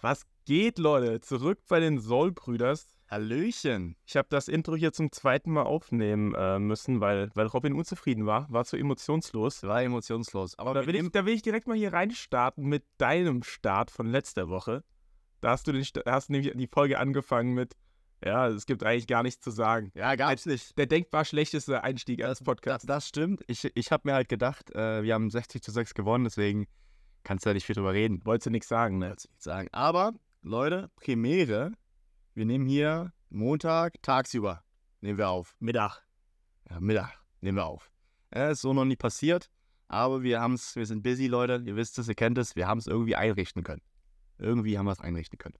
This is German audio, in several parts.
Was geht, Leute? Zurück bei den Soul-Brüders. Hallöchen. Ich habe das Intro hier zum zweiten Mal aufnehmen äh, müssen, weil, weil Robin unzufrieden war. War zu emotionslos. War emotionslos. Aber da will, ich, da will ich direkt mal hier reinstarten mit deinem Start von letzter Woche. Da hast du, den, hast nämlich die Folge angefangen mit, ja, es gibt eigentlich gar nichts zu sagen. Ja, gar nicht. Der denkbar schlechteste Einstieg als Podcast. Das, das stimmt. Ich, ich habe mir halt gedacht, äh, wir haben 60 zu 6 gewonnen, deswegen kannst du da nicht viel drüber reden. Wolltest du nichts sagen, ne? Wolltest du nichts sagen. Aber, Leute, Premiere. Wir nehmen hier Montag tagsüber. Nehmen wir auf. Mittag. Ja, Mittag nehmen wir auf. Ja, ist so noch nie passiert, aber wir haben es, wir sind busy, Leute. Ihr wisst es, ihr kennt es, wir haben es irgendwie einrichten können. Irgendwie haben wir es einrichten können.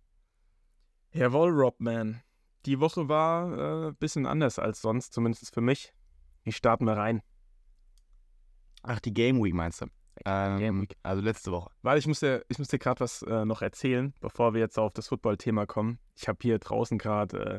Jawohl, Robman. Die Woche war ein äh, bisschen anders als sonst, zumindest für mich. Wie starten wir rein? Ach, die Game Week meinst du? Ähm. Also letzte Woche. Weil ich muss dir, ich muss dir gerade was äh, noch erzählen, bevor wir jetzt auf das Football-Thema kommen. Ich habe hier draußen gerade äh,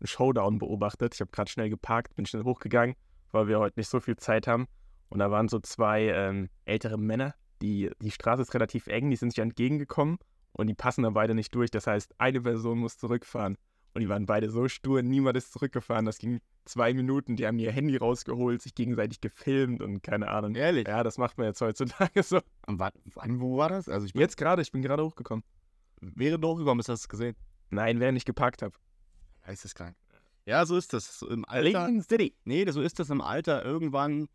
einen Showdown beobachtet. Ich habe gerade schnell geparkt, bin schnell hochgegangen, weil wir heute nicht so viel Zeit haben. Und da waren so zwei ähm, ältere Männer, die, die Straße ist relativ eng, die sind sich entgegengekommen und die passen da beide nicht durch. Das heißt, eine Person muss zurückfahren. Und die waren beide so stur, niemand ist zurückgefahren. Das ging zwei Minuten. Die haben ihr Handy rausgeholt, sich gegenseitig gefilmt und keine Ahnung. Ehrlich? Ja, das macht man jetzt heutzutage so. Und wann, wo war das? Also ich Jetzt gerade, ich bin gerade hochgekommen. während du hochgekommen bist, hast du es gesehen. Nein, während ich geparkt habe. Geisteskrank. Ja, so ist das. So Im Alter. City. Nee, so ist das im Alter. Irgendwann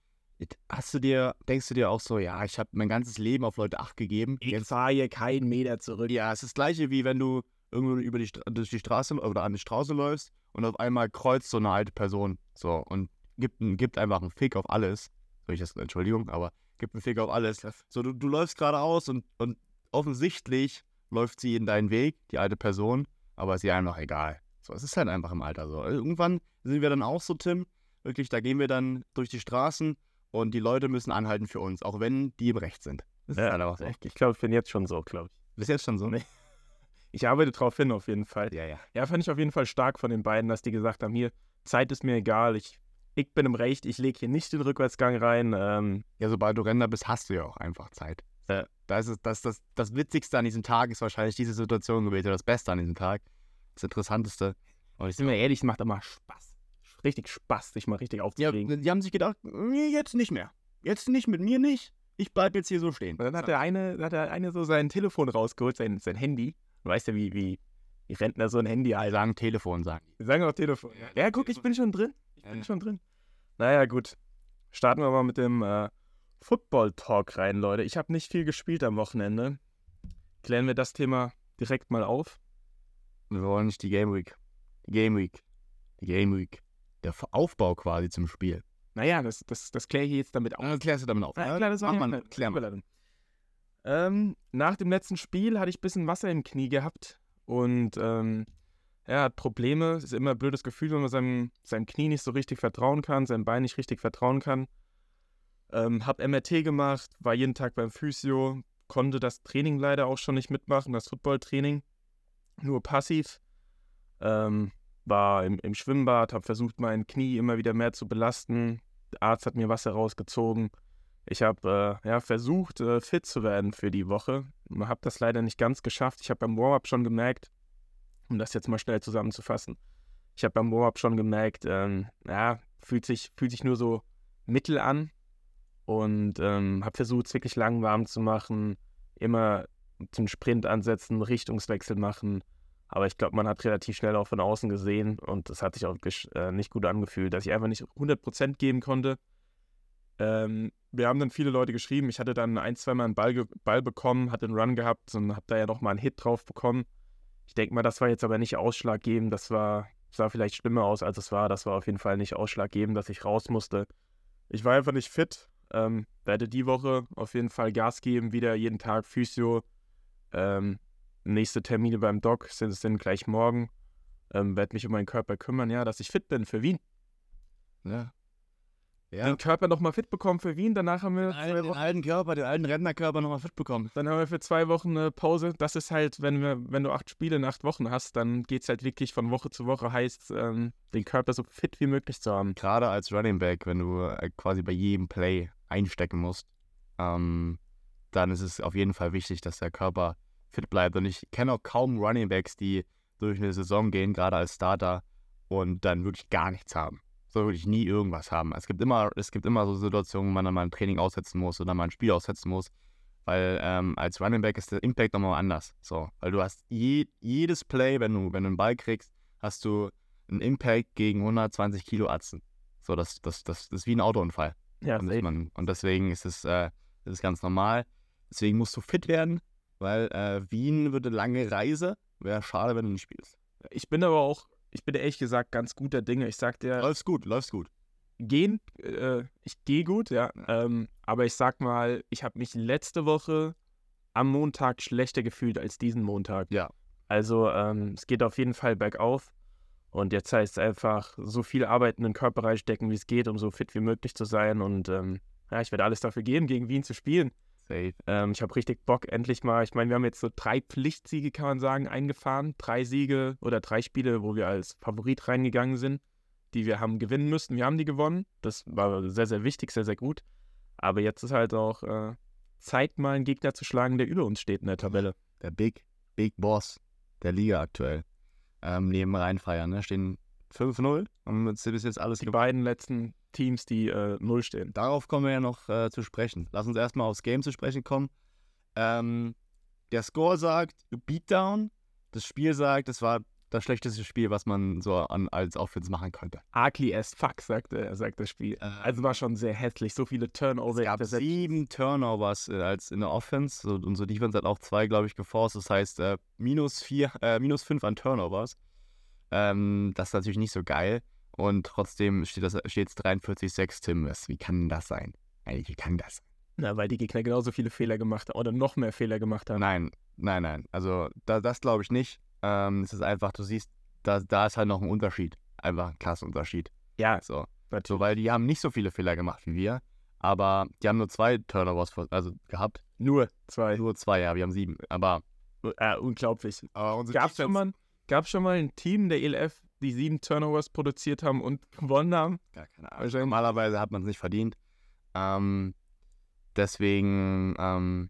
hast du dir, denkst du dir auch so, ja, ich habe mein ganzes Leben auf Leute Acht gegeben. Ich fahre hier keinen Meter zurück. Ja, es ist das gleiche wie wenn du irgendwo über die, durch die Straße oder an die Straße läufst und auf einmal kreuzt so eine alte Person so und gibt, gibt einfach einen Fick auf alles. Soll ich das, Entschuldigung, aber gibt einen Fick auf alles. So, du, du läufst geradeaus und, und offensichtlich läuft sie in deinen Weg, die alte Person, aber ist ihr einfach egal. So, es ist halt einfach im Alter so. Irgendwann sind wir dann auch so, Tim, wirklich, da gehen wir dann durch die Straßen und die Leute müssen anhalten für uns, auch wenn die im Recht sind. Das ja, ist halt einfach so. Ich glaube, ich bin jetzt schon so, glaube ich. Bist jetzt schon so? Nee. Ich arbeite drauf hin, auf jeden Fall. Ja, ja. Ja, fand ich auf jeden Fall stark von den beiden, dass die gesagt haben: hier, Zeit ist mir egal, ich, ich bin im Recht, ich lege hier nicht den Rückwärtsgang rein. Ähm, ja, sobald du Renner bist, hast du ja auch einfach Zeit. Ja. Da ist es, das, das, das Witzigste an diesem Tag ist wahrscheinlich diese Situation gewesen, das Beste an diesem Tag. Das Interessanteste. Und ich bin mir ehrlich, es macht immer Spaß. Richtig Spaß, sich mal richtig aufzuregen. Ja, die haben sich gedacht, jetzt nicht mehr. Jetzt nicht, mit mir nicht. Ich bleib jetzt hier so stehen. Und dann hat der eine, hat der eine so sein Telefon rausgeholt, sein, sein Handy, Du weißt ja, wie, wie die Rentner so ein Handy halt. sagen Telefon, sagen die. sagen auch Telefon. Ja, ja guck, ich bin schon drin. Ich bin ja. schon drin. Naja, gut. Starten wir mal mit dem äh, Football-Talk rein, Leute. Ich habe nicht viel gespielt am Wochenende. Klären wir das Thema direkt mal auf. Wir wollen nicht die Game Week. Die Game Week. Die Game Week. Der Aufbau quasi zum Spiel. Naja, das, das, das kläre ich jetzt damit auf. Ja, klärst du damit auf. Ja, klar, das Mach mal, klär mal. Ähm, nach dem letzten Spiel hatte ich ein bisschen Wasser im Knie gehabt und ähm, er hat Probleme. Es ist immer ein blödes Gefühl, wenn man seinem, seinem Knie nicht so richtig vertrauen kann, seinem Bein nicht richtig vertrauen kann. Ähm, hab MRT gemacht, war jeden Tag beim Physio, konnte das Training leider auch schon nicht mitmachen, das Footballtraining, nur passiv. Ähm, war im, im Schwimmbad, habe versucht, mein Knie immer wieder mehr zu belasten. Der Arzt hat mir Wasser rausgezogen. Ich habe äh, ja, versucht, äh, fit zu werden für die Woche. Habe das leider nicht ganz geschafft. Ich habe beim Warm-up schon gemerkt, um das jetzt mal schnell zusammenzufassen, ich habe beim Warm-up schon gemerkt, ähm, ja, fühlt sich, fühlt sich nur so mittel an und ähm, habe versucht, es wirklich lang warm zu machen, immer zum Sprint ansetzen, Richtungswechsel machen. Aber ich glaube, man hat relativ schnell auch von außen gesehen und es hat sich auch äh, nicht gut angefühlt, dass ich einfach nicht 100% geben konnte. Ähm, wir haben dann viele Leute geschrieben. Ich hatte dann ein, zweimal einen Ball, Ball bekommen, hatte einen Run gehabt und habe da ja nochmal einen Hit drauf bekommen. Ich denke mal, das war jetzt aber nicht ausschlaggebend. Das war, sah vielleicht schlimmer aus, als es war. Das war auf jeden Fall nicht ausschlaggebend, dass ich raus musste. Ich war einfach nicht fit. Ähm, werde die Woche auf jeden Fall Gas geben, wieder jeden Tag Physio. Ähm, nächste Termine beim Doc sind, sind gleich morgen. Ähm, werde mich um meinen Körper kümmern, ja, dass ich fit bin für Wien. Ja, ja. den Körper nochmal fit bekommen für Wien. Danach haben wir den, alten, den alten Körper, den alten Rentnerkörper nochmal fit bekommen. Dann haben wir für zwei Wochen eine Pause. Das ist halt, wenn wir, wenn du acht Spiele in acht Wochen hast, dann geht es halt wirklich von Woche zu Woche, heißt, ähm, den Körper so fit wie möglich zu haben. Gerade als Running Back, wenn du äh, quasi bei jedem Play einstecken musst, ähm, dann ist es auf jeden Fall wichtig, dass der Körper fit bleibt. Und ich kenne auch kaum Running Backs, die durch eine Saison gehen, gerade als Starter, und dann wirklich gar nichts haben. So wirklich nie irgendwas haben. Es gibt immer, es gibt immer so Situationen, wo man dann mal ein Training aussetzen muss oder mal ein Spiel aussetzen muss. Weil ähm, als Running Back ist der Impact nochmal anders. So, weil du hast je, jedes Play, wenn du, wenn du einen Ball kriegst, hast du einen Impact gegen 120 Kilo Atzen. So, das, das, das, das ist wie ein Autounfall. Ja, Und, man, und deswegen ist es äh, das ist ganz normal. Deswegen musst du fit werden, weil äh, Wien wird eine lange Reise. Wäre schade, wenn du nicht spielst. Ich bin aber auch, ich bin ehrlich gesagt ganz guter Dinge. Ich sag dir, Läufst gut, läufst gut. gehen, äh, ich gehe gut, ja. Ähm, aber ich sag mal, ich habe mich letzte Woche am Montag schlechter gefühlt als diesen Montag. Ja. Also ähm, es geht auf jeden Fall bergauf. Und jetzt heißt es einfach, so viel Arbeit in den Körperbereich stecken, wie es geht, um so fit wie möglich zu sein. Und ähm, ja, ich werde alles dafür geben, gegen Wien zu spielen. Safe. Ähm, ich habe richtig Bock, endlich mal. Ich meine, wir haben jetzt so drei Pflichtsiege, kann man sagen, eingefahren. Drei Siege oder drei Spiele, wo wir als Favorit reingegangen sind, die wir haben gewinnen müssten. Wir haben die gewonnen. Das war sehr, sehr wichtig, sehr, sehr gut. Aber jetzt ist halt auch äh, Zeit, mal einen Gegner zu schlagen, der über uns steht in der Tabelle. Der Big, Big Boss der Liga aktuell. Ähm, neben Rheinfeier, ne? Stehen 5-0 und jetzt bis jetzt alles Die beiden letzten Teams, die äh, null stehen. Darauf kommen wir ja noch äh, zu sprechen. Lass uns erstmal aufs Game zu sprechen kommen. Ähm, der Score sagt Beatdown. Das Spiel sagt, es war das schlechteste Spiel, was man so an, als Offense machen könnte. Ugly as fuck, sagt, er, sagt das Spiel. Äh, Also war schon sehr hässlich. So viele Turnover. Es gab sieben Turnovers äh, als in der Offense so, und so Defense hat auch zwei, glaube ich, geforst. Das heißt, äh, minus, vier, äh, minus fünf an Turnovers. Ähm, das ist natürlich nicht so geil. Und trotzdem steht es steht 43-6 Tim. Was, wie kann das sein? Eigentlich, wie kann das sein? Na, weil die Gegner genauso viele Fehler gemacht haben oder noch mehr Fehler gemacht haben. Nein, nein, nein. Also da, das glaube ich nicht. Ähm, es ist einfach, du siehst, da, da ist halt noch ein Unterschied. Einfach ein Klassenunterschied. Ja, So. natürlich. so, weil die haben nicht so viele Fehler gemacht wie wir. Aber die haben nur zwei Turnovers also gehabt. Nur zwei. Nur zwei, ja, wir haben sieben. Aber Äh, unglaublich. Aber unsere Gab es schon, mal- gab's schon mal ein Team der ELF, die sieben Turnovers produziert haben und gewonnen haben? Gar keine Ahnung. Normalerweise hat man es nicht verdient. Ähm, deswegen, ähm,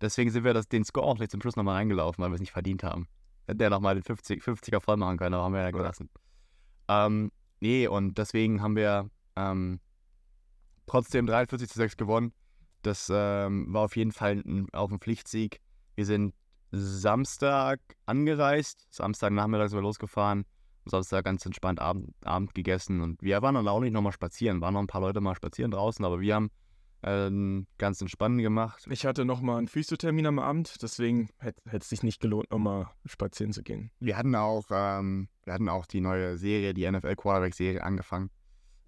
deswegen sind wir das, den Score auch nicht zum Schluss nochmal reingelaufen, weil wir es nicht verdient haben. Hätte der nochmal den 50, 50er voll machen können, aber haben wir ja gelassen. Ähm, nee, und deswegen haben wir ähm, trotzdem 43 zu 6 gewonnen. Das ähm, war auf jeden Fall ein, auch ein Pflichtsieg. Wir sind Samstag angereist, Samstagnachmittag sind wir losgefahren, Samstag ganz entspannt Abend, Abend gegessen und wir waren dann auch nicht nochmal spazieren, waren noch ein paar Leute mal spazieren draußen, aber wir haben ähm, ganz entspannt gemacht. Ich hatte noch mal einen Physiothermin am Abend, deswegen hätte es sich nicht gelohnt, nochmal spazieren zu gehen. Wir hatten auch, ähm, wir hatten auch die neue Serie, die NFL Quarterback Serie angefangen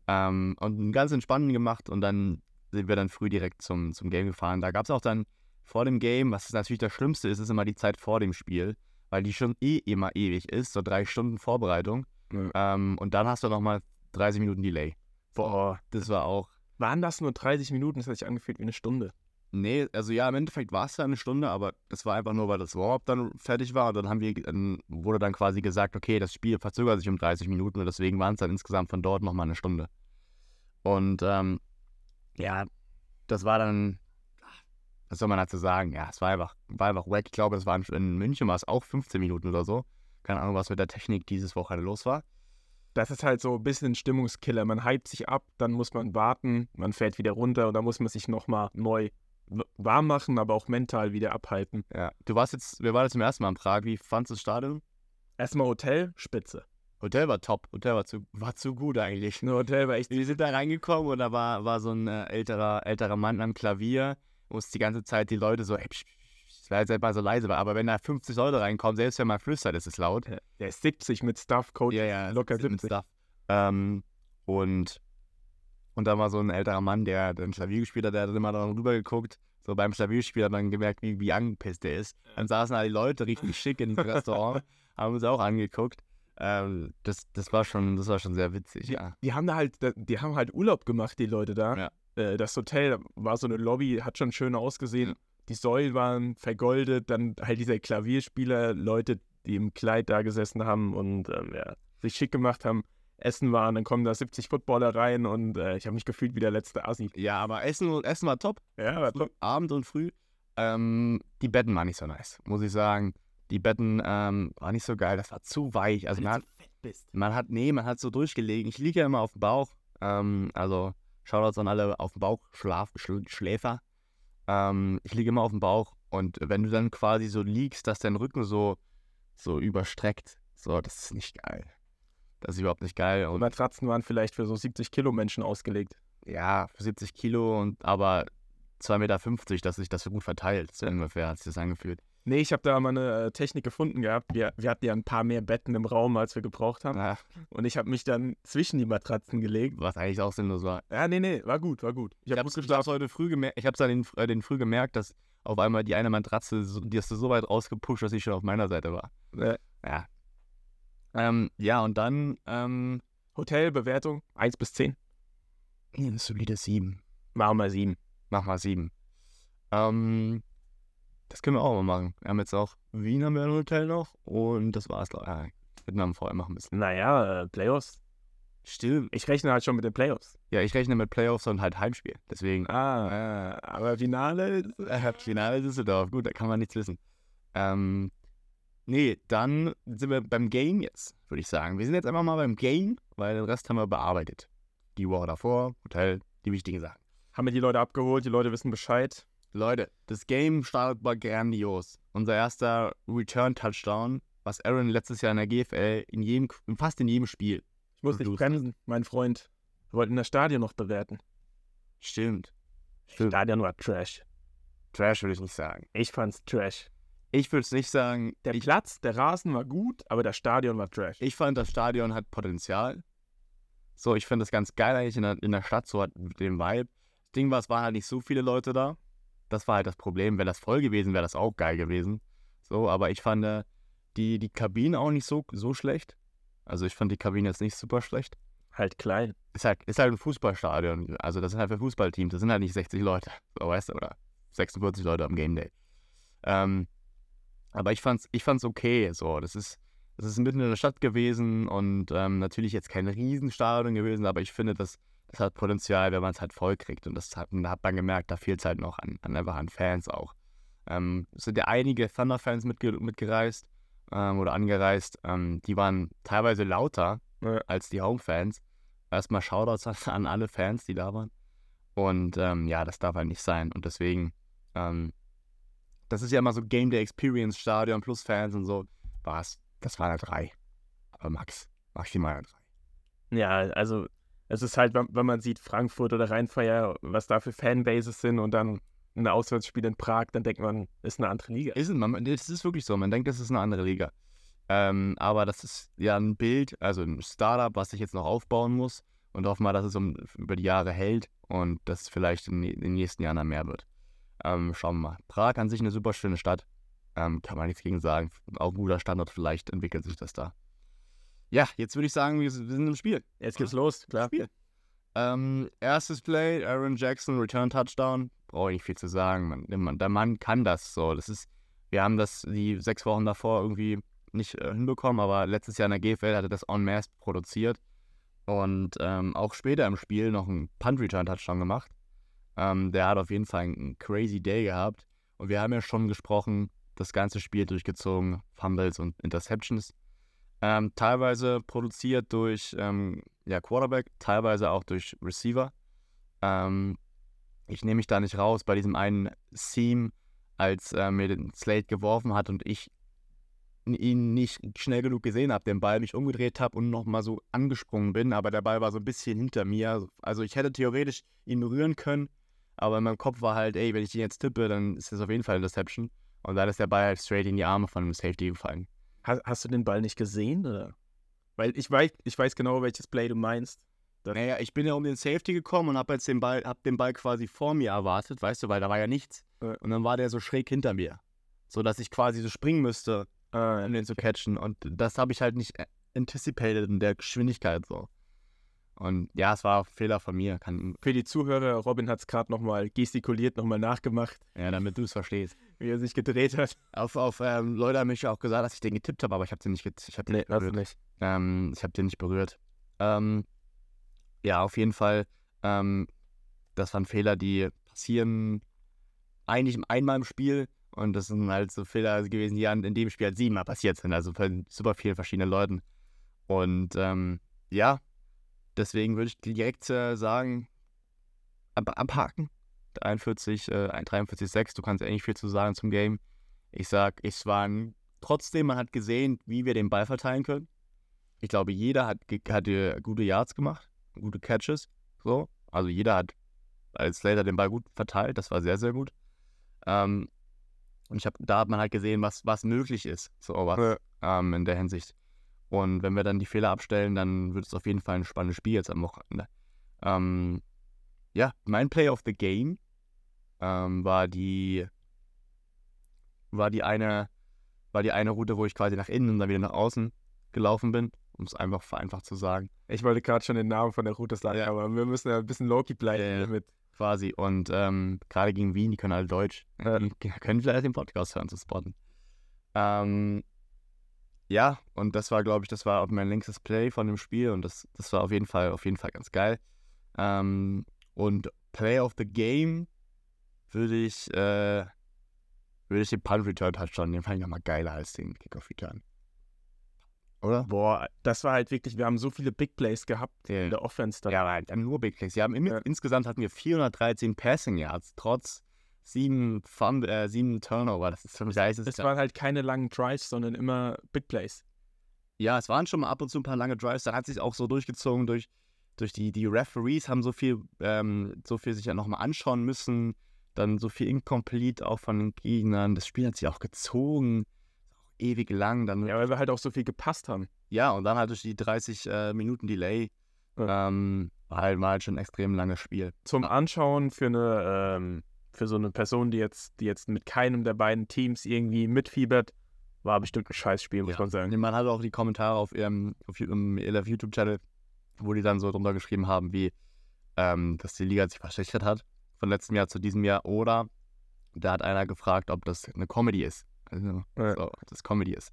ähm, und einen ganz entspannten gemacht und dann sind wir dann früh direkt zum, zum Game gefahren. Da gab es auch dann vor dem Game, was natürlich das Schlimmste ist, ist immer die Zeit vor dem Spiel, weil die schon eh immer ewig ist, so drei Stunden Vorbereitung Ja. ähm, und dann hast du nochmal 30 Minuten Delay. Boah, Das war auch waren das nur 30 Minuten? Das hat sich angefühlt wie eine Stunde. Nee, also ja, im Endeffekt war es ja eine Stunde, aber das war einfach nur, weil das Warm-up dann fertig war. Und dann haben wir, dann wurde dann quasi gesagt, okay, das Spiel verzögert sich um 30 Minuten und deswegen waren es dann insgesamt von dort nochmal eine Stunde. Und ähm, ja, das war dann, was soll man dazu sagen? Ja, es war einfach, war einfach wack. Ich glaube, es waren in München war es auch 15 Minuten oder so. Keine Ahnung, was mit der Technik dieses Wochenende los war. Das ist halt so ein bisschen ein Stimmungskiller. Man hypt sich ab, dann muss man warten, man fährt wieder runter und dann muss man sich nochmal neu warm machen, aber auch mental wieder abhalten. Ja. Du warst jetzt, wir waren jetzt zum ersten Mal in Prag. Wie fandest du das Stadion? Erstmal Hotel, spitze. Hotel war top. Hotel war zu, war zu gut eigentlich. Hotel war echt Wir sind da reingekommen und da war, war so ein äh, älterer, älterer Mann am Klavier, muss die ganze Zeit die Leute so, ey, psch, psch, psch, das war jetzt halt mal so leise, aber wenn da 50 Leute reinkommen, selbst wenn man flüstert, ist es laut. Der ist 70 mit Stuff, Coach. locker mit 70. Stuff. Ähm, und, und da war so ein älterer Mann, der dann Klavier gespielt hat, der hat immer da rüber geguckt. So beim Klavierspiel hat man gemerkt, wie, wie angepisst der ist. Dann saßen alle die Leute richtig schick in diesem Restaurant, haben uns auch angeguckt. Ähm, das, das war schon, das war schon sehr witzig, ja. Die haben da halt, die haben halt Urlaub gemacht, die Leute da. Ja. Äh, Das Hotel war so eine Lobby, hat schon schön ausgesehen. Die Säulen waren vergoldet, dann halt dieser Klavierspieler, Leute, die im Kleid da gesessen haben und ähm, ja, sich schick gemacht haben, essen waren, dann kommen da 70 Footballer rein und äh, ich habe mich gefühlt wie der letzte Assi. Ja, aber Essen, Essen war top. Ja, aber Früh, Abend und früh. Ähm, die Betten waren nicht so nice, muss ich sagen. Die Betten ähm, waren nicht so geil, das war zu weich. Also man du hat, so bist. man hat, nee, man hat so durchgelegen. Ich liege ja immer auf dem Bauch. Ähm, also Shoutouts an alle auf dem Bauch, Schlaf, Schl Schläfer. Ähm, ich liege immer auf dem Bauch und wenn du dann quasi so liegst, dass dein Rücken so, so überstreckt, so, das ist nicht geil. Das ist überhaupt nicht geil. Die Und Matratzen waren vielleicht für so 70 Kilo Menschen ausgelegt. ja, für 70 Kilo und aber 2,50 Meter, dass sich das so gut verteilt, so ungefähr hat sich das angefühlt. Nee, ich habe da mal eine äh, Technik gefunden gehabt. Wir, wir hatten ja ein paar mehr Betten im Raum, als wir gebraucht haben. Ja, Und ich habe mich dann zwischen die Matratzen gelegt. was eigentlich auch sinnlos war. Ja, nee, nee, war gut, war gut. Ich habe gut heute früh gemerkt, ich habe es an den, äh, den früh gemerkt, dass auf einmal die eine Matratze, so, die hast du so weit rausgepusht, dass ich schon auf meiner Seite war. Äh, Ja. Ähm, ja, und dann, ähm, Hotelbewertung 1 bis 10. eine solide 7. Machen wir 7. Mach mal 7. Ähm, das können wir auch mal machen. Wir haben jetzt auch Wien haben wir ein Hotel noch und das war's. Ja, Vietnam vorher machen müssen. Naja, äh, Playoffs. Stimmt. Ich rechne halt schon mit den Playoffs. Ja, ich rechne mit Playoffs und halt Heimspiel. Deswegen. Ah, aber Finale. Äh, Finale Düsseldorf, gut, da kann man nichts wissen. Ähm, nee, dann sind wir beim Game jetzt, würde ich sagen. Wir sind jetzt einfach mal beim Game, weil den Rest haben wir bearbeitet. Die Woche davor, Hotel, die wichtigen Sachen. Haben wir die Leute abgeholt, die Leute wissen Bescheid. Leute, das Game startet war grandios. Unser erster Return-Touchdown, was Aaron letztes Jahr in der GFL in jedem, fast in jedem Spiel. Ich muss Producer. bremsen, mein Freund. Wir wollten das Stadion noch bewerten. Stimmt. Das Stimmt. Stadion war Trash. Trash würde ich nicht sagen. Ich fand's Trash. Ich würde es nicht sagen. Der ich, Platz, der Rasen war gut, aber das Stadion war Trash. Ich fand, das Stadion hat Potenzial. So, ich finde das ganz geil eigentlich in der, in der Stadt, so hat den Vibe. Das Ding war, es waren halt nicht so viele Leute da. Das war halt das Problem. Wäre das voll gewesen, wäre das auch geil gewesen. So, aber ich fand äh, die, die Kabine auch nicht so, so schlecht. Also ich fand die Kabine jetzt nicht super schlecht. halt klein. Ist halt, ist halt ein Fußballstadion. Also das sind halt für Fußballteams. Das sind halt nicht 60 Leute. So, weißt du, oder 46 Leute am Game Day. Ähm, aber ich fand's, ich fand's okay. So, das ist, das ist mitten in der Stadt gewesen und ähm, natürlich jetzt kein Riesenstadion gewesen, aber ich finde, das, das hat Potenzial, wenn man es halt voll kriegt. Und das hat, da hat man gemerkt, da fehlt es halt noch an, an einfach an Fans auch. Ähm, es sind ja einige Thunder-Fans mitge mitgereist ähm, oder angereist. Ähm, die waren teilweise lauter Ja. als die Home-Fans. Erstmal Shoutouts an, alle Fans, die da waren. Und ähm, ja, das darf halt nicht sein. Und deswegen, ähm, das ist ja immer so Game Day Experience Stadion plus Fans und so. War's, das war eine 3. Aber Max, maximal 3. Ja, also es ist halt, wenn, man sieht, Frankfurt oder Rheinfeier, was da für Fanbases sind und dann ein Auswärtsspiel in Prag, dann denkt man, ist eine andere Liga. Ist, es, man, das ist wirklich so. Man denkt, das ist eine andere Liga. Ähm, aber das ist ja ein Bild, also ein Startup, was ich jetzt noch aufbauen muss und hoffe mal, dass es um, über die Jahre hält und dass es vielleicht in, in den nächsten Jahren dann mehr wird. Ähm, schauen wir mal. Prag an sich eine super schöne Stadt. Ähm, kann man nichts gegen sagen. Auch ein guter Standort, vielleicht entwickelt sich das da. Ja, jetzt würde ich sagen, wir sind im Spiel. Jetzt geht's los, klar. Spiel. Ähm, erstes Play, Aaron Jackson, Return Touchdown. Brauche ich nicht viel zu sagen. Man, der, Mann, kann das so. Das ist, wir haben das die sechs Wochen davor irgendwie nicht äh, hinbekommen, aber letztes Jahr in der GFL hat er das en masse produziert und ähm, auch später im Spiel noch einen Punt Return Touchdown gemacht. Ähm, der hat auf jeden Fall einen crazy Day gehabt und wir haben ja schon gesprochen, das ganze Spiel durchgezogen, Fumbles und Interceptions. Ähm, teilweise produziert durch ähm, ja, Quarterback, teilweise auch durch Receiver. Ähm, ich nehme mich da nicht raus bei diesem einen Seam, als er mir den Slate geworfen hat und ich ihn nicht schnell genug gesehen habe, den Ball mich umgedreht habe und nochmal so angesprungen bin, aber der Ball war so ein bisschen hinter mir. Also ich hätte theoretisch ihn berühren können, aber in meinem Kopf war halt, ey, wenn ich den jetzt tippe, dann ist das auf jeden Fall eine Interception. Und dann ist der Ball halt straight in die Arme von einem Safety gefallen. Hast, hast du den Ball nicht gesehen, oder? Weil ich weiß, ich weiß genau, welches Play du meinst. Naja, ich bin ja um den Safety gekommen und habe jetzt den Ball, hab den Ball quasi vor mir erwartet, weißt du, weil da war ja nichts. Ja. Und dann war der so schräg hinter mir. So dass ich quasi so springen müsste, Ah, um den zu catchen. Und das habe ich halt nicht äh, anticipated in der Geschwindigkeit so. Und ja, es war ein Fehler von mir. Kann, Für die Zuhörer, Robin hat es gerade nochmal gestikuliert, nochmal nachgemacht, ja, damit du es verstehst. wie er sich gedreht hat. Auf, auf ähm, Leute haben mich ja auch gesagt, dass ich den getippt habe, aber ich habe den nicht, ich hab den nicht berührt. nicht. Ähm, ich habe den nicht berührt. Ähm, ja, auf jeden Fall. Ähm, das waren Fehler, die passieren eigentlich einmal im Spiel und das sind halt so Fehler gewesen, die in dem Spiel halt siebenmal passiert sind, also von super vielen verschiedenen Leuten. Und ähm, ja, deswegen würde ich direkt äh, sagen, ab abhaken. 41, äh, 43,6, du kannst eigentlich viel zu sagen zum Game. Ich sag, es war ein, trotzdem, man hat gesehen, wie wir den Ball verteilen können. Ich glaube, jeder hat, hat gute Yards gemacht, gute Catches. So. Also jeder hat als Slater den Ball gut verteilt, das war sehr, sehr gut. Ähm, und ich hab, da hat man halt gesehen, was, was möglich ist, so was, ja. ähm, in der Hinsicht. Und wenn wir dann die Fehler abstellen, dann wird es auf jeden Fall ein spannendes Spiel jetzt am Wochenende. Ähm, ja, mein Play of the Game ähm, war die war die eine war die eine Route, wo ich quasi nach innen und dann wieder nach außen gelaufen bin, um es einfach vereinfacht zu sagen. Ich wollte gerade schon den Namen von der Route sagen, ja. aber wir müssen ja ein bisschen Loki bleiben ja, damit. Quasi. Und ähm, gerade gegen Wien, die können alle Deutsch. Ja. Die können vielleicht den Podcast hören zu spotten. Ähm, ja, und das war, glaube ich, das war auch mein längstes Play von dem Spiel und das, das war auf jeden Fall, auf jeden Fall ganz geil. Ähm, und Play of the Game würde ich, äh, würde ich den Punt Return Touchdown, den fand ich nochmal geiler als den Kickoff Return. Oder? Boah, das war halt wirklich, wir haben so viele Big Plays gehabt yeah. in der Offense. Dann. Ja, aber halt nur Big Plays. Wir haben im, ja. Insgesamt hatten wir 413 Passing Yards, trotz sieben, Fun, äh, sieben Turnover. Das ist für mich Es waren halt keine langen Drives, sondern immer Big Plays. Ja, es waren schon mal ab und zu ein paar lange Drives. Dann hat sich auch so durchgezogen durch, durch die, die Referees, haben so viel, ähm, so viel sich ja nochmal anschauen müssen. Dann so viel incomplete auch von den Gegnern. Das Spiel hat sich auch gezogen. Auch ewig lang. Dann ja, weil wir halt auch so viel gepasst haben. Ja, und dann halt durch die 30 äh, Minuten Delay. Ja. Ähm, war, halt, war halt schon ein extrem langes Spiel. Zum Anschauen für eine ähm, für so eine Person, die jetzt, die jetzt mit keinem der beiden Teams irgendwie mitfiebert, war bestimmt ein Scheißspiel, muss ja. man sagen. Man hat auch die Kommentare auf ihrem, auf ihrem YouTube-Channel, wo die dann so drunter geschrieben haben, wie, ähm, dass die Liga sich verschlechtert hat von letztem Jahr zu diesem Jahr. Oder da hat einer gefragt, ob das eine Comedy ist. Also, ja. so, das Comedy ist.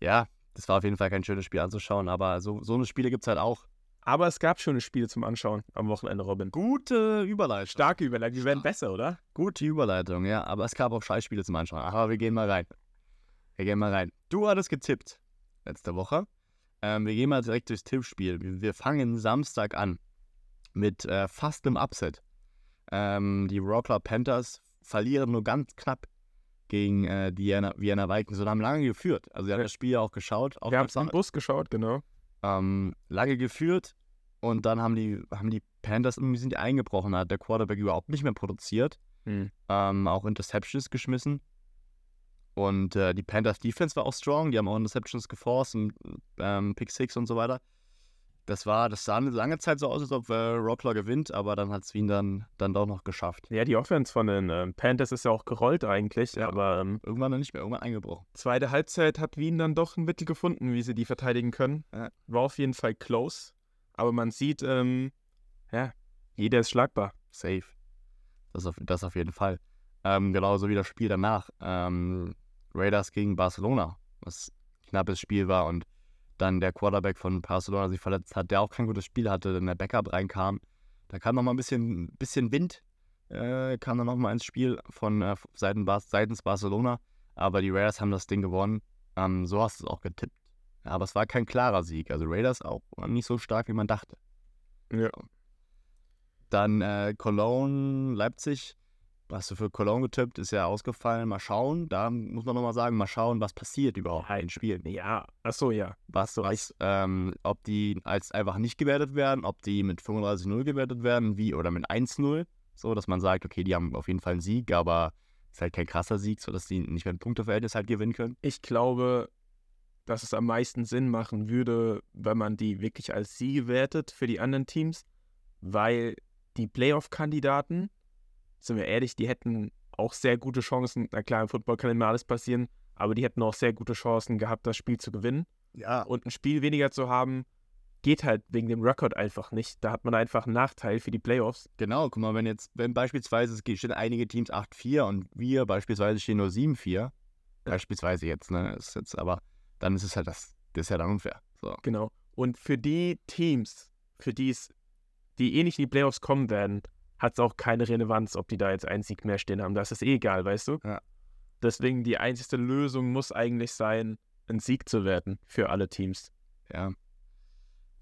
Ja, das war auf jeden Fall kein schönes Spiel anzuschauen, aber so, so eine Spiele gibt es halt auch. Aber es gab schöne Spiele zum Anschauen am Wochenende, Robin. Gute Überleitung. Starke Überleitung. Wir werden besser, oder? Gute Überleitung, ja. Aber es gab auch Scheißspiele zum Anschauen. Aber wir gehen mal rein. Wir gehen mal rein. Du hattest getippt letzte Woche. Ähm, wir gehen mal direkt durchs Tippspiel. Wir fangen Samstag an mit äh, fast einem Upset. Ähm, die Rockler Panthers verlieren nur ganz knapp gegen äh, die Vienna, Vienna Vikings und haben lange geführt. Also, sie haben das Spiel ja auch geschaut. Wir haben es am Bus geschaut, genau. Ähm, lange geführt und dann haben die, haben die Panthers irgendwie sind die eingebrochen, hat der Quarterback überhaupt nicht mehr produziert. Mhm. Ähm, auch Interceptions geschmissen. Und äh, die Panthers Defense war auch strong, die haben auch Interceptions geforst und ähm, Pick Six und so weiter. Das war, das sah eine lange Zeit so aus, als ob äh, Rockler gewinnt, aber dann hat es Wien dann, dann doch noch geschafft. Ja, die Offense von den ähm, Panthers ist ja auch gerollt eigentlich, ja, aber ähm, irgendwann dann nicht mehr, irgendwann eingebrochen. Zweite Halbzeit hat Wien dann doch ein Mittel gefunden, wie sie die verteidigen können. War auf jeden Fall close, aber man sieht, ähm, ja, jeder ist schlagbar. Safe. Das auf, das auf jeden Fall. Ähm, genauso wie das Spiel danach. Ähm, Raiders gegen Barcelona, was ein knappes Spiel war und dann der Quarterback von Barcelona sich verletzt hat, der auch kein gutes Spiel hatte, dann der Backup reinkam. Da kam nochmal ein bisschen, bisschen Wind, äh, kam dann nochmal ins Spiel von äh, seitens Barcelona. Aber die Raiders haben das Ding gewonnen. Ähm, so hast du es auch getippt. Aber es war kein klarer Sieg. Also Raiders auch nicht so stark, wie man dachte. Ja. Dann äh, Cologne, Leipzig hast du für Cologne getippt, ist ja ausgefallen. Mal schauen, da muss man nochmal sagen, mal schauen, was passiert überhaupt in Spielen. Ja, achso, ja. Was, was ähm, ob die als einfach nicht gewertet werden, ob die mit 35-0 gewertet werden, wie, oder mit 1-0, so, dass man sagt, okay, die haben auf jeden Fall einen Sieg, aber es ist halt kein krasser Sieg, sodass die nicht mehr ein Punkteverhältnis halt gewinnen können. Ich glaube, dass es am meisten Sinn machen würde, wenn man die wirklich als Siege wertet für die anderen Teams, weil die Playoff-Kandidaten sind wir ehrlich, die hätten auch sehr gute Chancen. Na klar, im Football kann immer alles passieren, aber die hätten auch sehr gute Chancen gehabt, das Spiel zu gewinnen. Ja. Und ein Spiel weniger zu haben, geht halt wegen dem Rekord einfach nicht. Da hat man einfach einen Nachteil für die Playoffs. Genau, guck mal, wenn jetzt, wenn beispielsweise es stehen einige Teams 8-4 und wir beispielsweise stehen nur 7-4, beispielsweise jetzt, ne, ist jetzt aber, dann ist es halt das, das ist ja dann unfair. So. Genau. Und für die Teams, für die es, die eh nicht in die Playoffs kommen werden, hat es auch keine Relevanz, ob die da jetzt einen Sieg mehr stehen haben. Das ist eh egal, weißt du? Ja. Deswegen die einzige Lösung muss eigentlich sein, einen Sieg zu werden für alle Teams. Ja.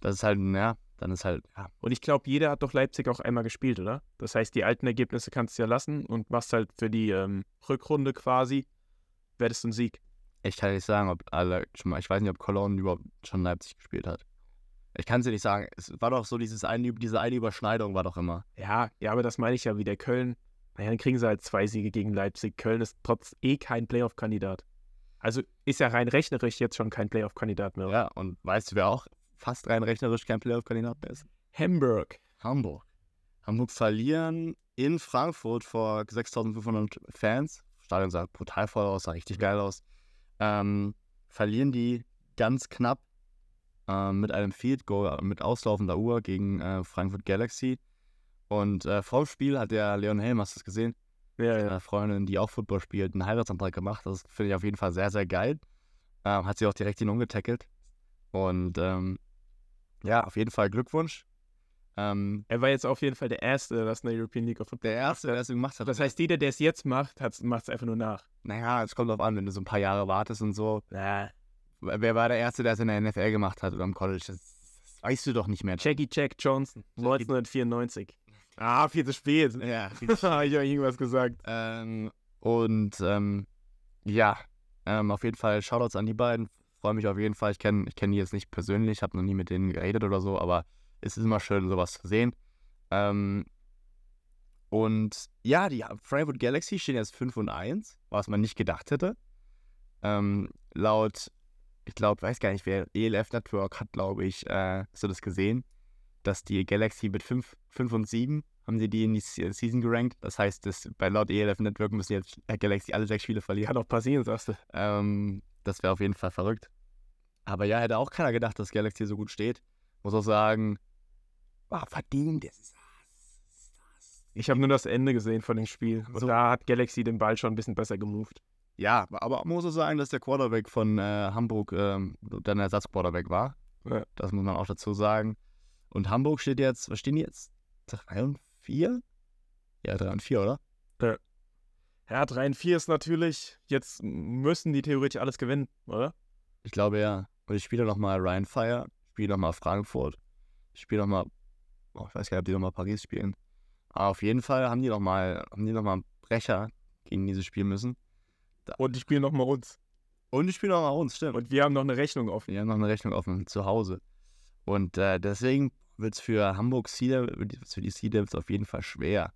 Das ist halt, ja, dann ist halt, ja. Und ich glaube, jeder hat doch Leipzig auch einmal gespielt, oder? Das heißt, die alten Ergebnisse kannst du ja lassen und machst halt für die ähm, Rückrunde quasi, werdest du einen Sieg. Ich kann nicht sagen, ob alle schon mal, ich weiß nicht, ob Cologne überhaupt schon Leipzig gespielt hat. Ich kann es dir nicht sagen. Es war doch so, dieses eine, diese eine Überschneidung war doch immer. Ja, ja, aber das meine ich ja wieder. Köln, naja, dann kriegen sie halt zwei Siege gegen Leipzig. Köln ist trotz eh kein Playoff-Kandidat. Also ist ja rein rechnerisch jetzt schon kein Playoff-Kandidat mehr. Ja, und weißt du, wer auch fast rein rechnerisch kein Playoff-Kandidat mehr ist? Hamburg. Hamburg. Hamburg verlieren in Frankfurt vor 6500 Fans. Stadion sah brutal voll aus, sah richtig geil aus. Ähm, verlieren die ganz knapp äh, mit einem Field Goal mit auslaufender Uhr gegen äh, Frankfurt Galaxy. Und äh, vor dem Spiel hat der Leon Helm, hast du das gesehen? Ja, Eine ja. Freundin, die auch Football spielt, einen Heiratsantrag gemacht. Das finde ich auf jeden Fall sehr, sehr geil. Ähm, hat sie auch direkt ihn umgetackelt. Und ähm, ja, auf jeden Fall Glückwunsch. Ähm, Er war jetzt auf jeden Fall der Erste, der das in der European League of Football der Erste, der das gemacht hat. Das heißt, jeder, der es jetzt macht, macht es einfach nur nach. naja, es kommt drauf an, wenn du so ein paar Jahre wartest und so. Na, Wer war der Erste, der es in der NFL gemacht hat oder im College? Das, das weißt du doch nicht mehr. Jackie Jack Johnson, 1994. Ah, viel zu spät. Ja. Habe ich euch irgendwas gesagt. ähm, und ähm, ja, ähm, auf jeden Fall Shoutouts an die beiden. Freue mich auf jeden Fall. Ich kenne ich kenn die jetzt nicht persönlich, habe noch nie mit denen geredet oder so, aber es ist immer schön, sowas zu sehen. Ähm, und ja, die Frankfurt Galaxy stehen jetzt 5 und 1, was man nicht gedacht hätte. Ähm, laut, ich glaube, weiß gar nicht, wer, ELF Network hat, glaube ich, äh, hast du das gesehen, dass die Galaxy mit 5, 5 und 7 haben sie die in die Se- Season gerankt. Das heißt, dass bei laut ELF Network müssen jetzt äh, Galaxy alle sechs Spiele verlieren. Kann auch passieren, sagst du. Ähm, das wäre auf jeden Fall verrückt. Aber ja, hätte auch keiner gedacht, dass Galaxy so gut steht. Muss auch sagen, war verdient. Das ist Ich habe nur das Ende gesehen von dem Spiel. Und So. da hat Galaxy den Ball schon ein bisschen besser gemoved. Ja, aber man muss auch sagen, dass der Quarterback von äh, Hamburg ähm, dann Ersatzquarterback war. Ja. Das muss man auch dazu sagen. Und Hamburg steht jetzt, was stehen die jetzt? 3 und 4? Ja, 3 und 4, oder? Ja, 3 und 4 ist natürlich, jetzt müssen die theoretisch alles gewinnen, oder? Ich glaube ja. Und ich spiele nochmal Ryan Fire, spiele nochmal Frankfurt, ich spiele nochmal, oh, ich weiß gar nicht, ob die nochmal Paris spielen. Aber auf jeden Fall haben die nochmal, haben die nochmal einen Brecher gegen dieses Spiel müssen. Und die spielen nochmal uns. Und die spielen nochmal uns, stimmt. Und wir haben noch eine Rechnung offen. Wir haben noch eine Rechnung offen zu Hause. Und äh, deswegen wird es für Hamburg Sea für die Sea Devils auf jeden Fall schwer.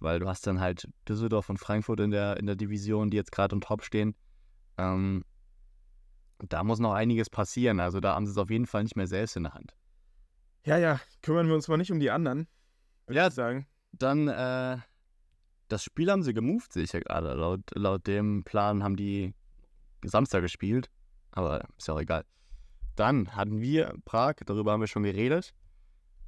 Weil du hast dann halt Düsseldorf und Frankfurt in der, in der Division, die jetzt gerade on top stehen. Ähm, da muss noch einiges passieren. Also da haben sie es auf jeden Fall nicht mehr selbst in der Hand. Ja, ja, kümmern wir uns mal nicht um die anderen. würde Ja. ich sagen. Dann, äh, das Spiel haben sie gemoved, sehe ich ja gerade. Laut, laut dem Plan haben die Samstag gespielt. Aber ist ja auch egal. Dann hatten wir Prag, darüber haben wir schon geredet.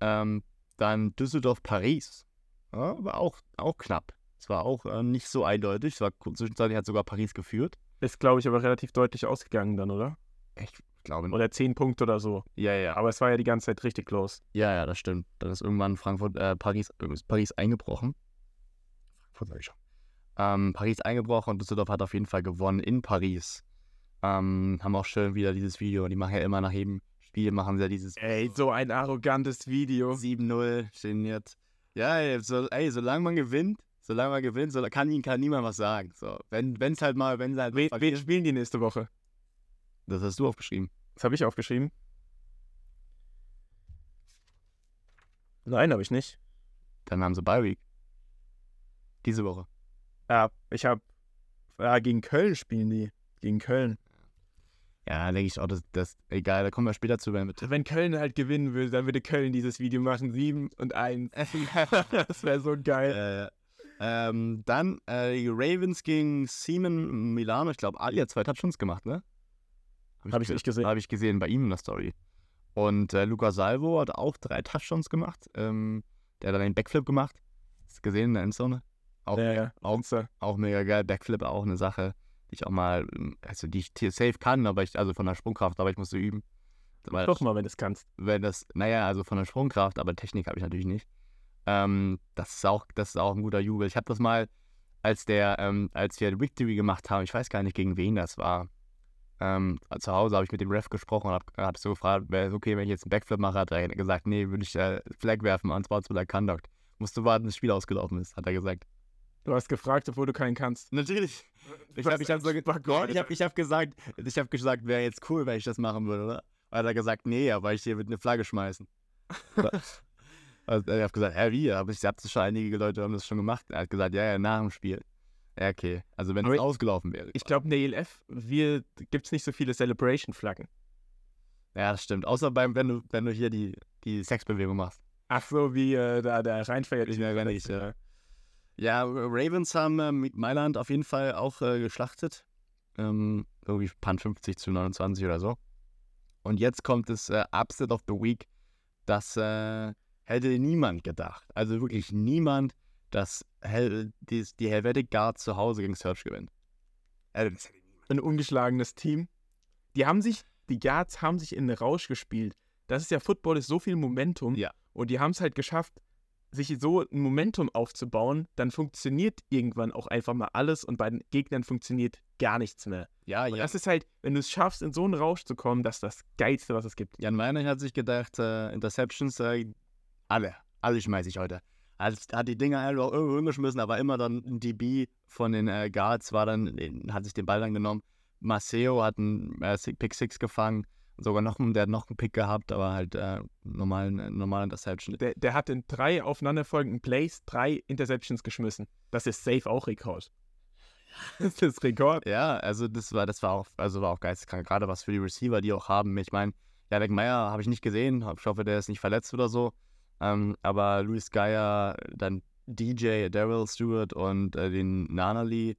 Ähm, dann Düsseldorf-Paris. Ja, war auch, auch knapp. Es war auch äh, nicht so eindeutig. Es war zwischenzeitlich hat sogar Paris geführt. Ist, glaube ich, aber relativ deutlich ausgegangen dann, oder? Ich glaube. Oder 10 Punkte oder so. Ja, ja. Aber es war ja die ganze Zeit richtig close. Ja, ja, das stimmt. Dann ist irgendwann Frankfurt, äh, Paris, Paris eingebrochen. Frankfurt sag ich schon. Ähm, Paris eingebrochen und Düsseldorf hat auf jeden Fall gewonnen in Paris. Ähm, haben auch schön wieder dieses Video. Die machen ja immer nach jedem Spiel machen sie ja dieses Ey, so ein arrogantes Video. 7-0 geniert. Ja, ey, so, ey, solange man gewinnt, solange man gewinnt, so, kann ihnen kann niemand was sagen. So, wenn es halt mal, wenn sie halt Wen, spielen die nächste Woche? Das hast du aufgeschrieben. Das habe ich aufgeschrieben. Nein, habe ich nicht. Dann haben sie Bye Week. Diese Woche. Ja, ich habe. Ja, gegen Köln spielen die. Gegen Köln. Ja, denke ich auch, das, das egal, da kommen wir später zu, wenn Wenn Köln halt gewinnen will, dann würde Köln dieses Video machen. 7 und 1. das wäre so geil. Äh, ähm, dann äh, die Ravens gegen Simon Milano. Ich glaube, Ali hat zwei Touchdowns gemacht, ne? Hab ich nicht gesehen. Habe ich gesehen bei ihm in der Story. Und äh, Luca Salvo hat auch drei Touchdowns gemacht. Ähm, der hat dann den Backflip gemacht. Hast du gesehen in der Endzone? Auch, ja, ja. auch, auch mega geil. Backflip auch eine Sache, die ich auch mal, ähm, also die ich safe kann, aber ich, also von der Sprungkraft, aber ich musste üben. Weil Doch mal, wenn du es kannst. wenn das, naja, also von der Sprungkraft, aber Technik habe ich natürlich nicht. Ähm, das, ist auch, das ist auch ein guter Jubel. Ich habe das mal, als, der, ähm, als wir Victory gemacht haben, ich weiß gar nicht, gegen wen das war. Ähm, zu Hause habe ich mit dem Ref gesprochen und habe hab so gefragt, wäre es okay, wenn ich jetzt einen Backflip mache? Hat er gesagt, nee, würde ich äh, Flag werfen, unsportsmanlike conduct. Musst du warten, bis das Spiel ausgelaufen ist, hat er gesagt. Du hast gefragt, obwohl du keinen kannst. Natürlich. Ich habe ich hab so, ich hab, ich hab gesagt, ich habe gesagt, wäre jetzt cool, wenn ich das machen würde, oder? Hat er gesagt, nee, aber ich hier mit eine Flagge schmeißen. also, ich habe gesagt, hä, wie? Aber ich habe schon, einige Leute haben das schon gemacht. Er hat gesagt, ja, ja, nach dem Spiel. Ja, okay. Also wenn es ausgelaufen wäre. Ich glaube, in der ELF gibt es nicht so viele Celebration-Flaggen. Ja, das stimmt. Außer beim, wenn du, wenn du hier die, die Sexbewegung machst. Ach so, wie äh, da der reinfeiert. Ich mehr nicht, ja. Ja, Ravens haben äh, mit Mailand auf jeden Fall auch äh, geschlachtet. Ähm, irgendwie Pan 50 zu 29 oder so. Und jetzt kommt das äh, Upset of the Week. Das äh, hätte niemand gedacht. Also wirklich niemand, dass Hel die, die Helvetic Guard zu Hause gegen Search gewinnt. Also, Ein ungeschlagenes Team. Die haben sich, die Guards haben sich in den Rausch gespielt. Das ist ja, Football ist so viel Momentum. Ja. Und die haben es halt geschafft, sich so ein Momentum aufzubauen, dann funktioniert irgendwann auch einfach mal alles und bei den Gegnern funktioniert gar nichts mehr. Ja, und ja. Das ist halt, wenn du es schaffst, in so einen Rausch zu kommen, das ist das Geilste, was es gibt. Jan Weiner hat sich gedacht, äh, Interceptions, äh, alle, alle schmeiße ich heute. Hat, hat die Dinger halt auch irgendwo hingeschmissen, aber immer dann ein DB von den äh, Guards war dann, hat sich den Ball dann genommen. Maceo hat einen äh, Pick Six gefangen sogar noch, der hat noch einen Pick gehabt, aber halt äh, normalen, normalen Interception. Der, der hat in drei aufeinanderfolgenden Plays drei Interceptions geschmissen. Das ist safe auch Rekord. Das ist Rekord. Ja, also das war, das war auch, also war auch geisteskrank, gerade was für die Receiver, die auch haben. Ich meine, Janek Meyer habe ich nicht gesehen. Ich hoffe, der ist nicht verletzt oder so. Ähm, aber Luis Geyer, dann DJ, Daryl Stewart und äh, den Nanali.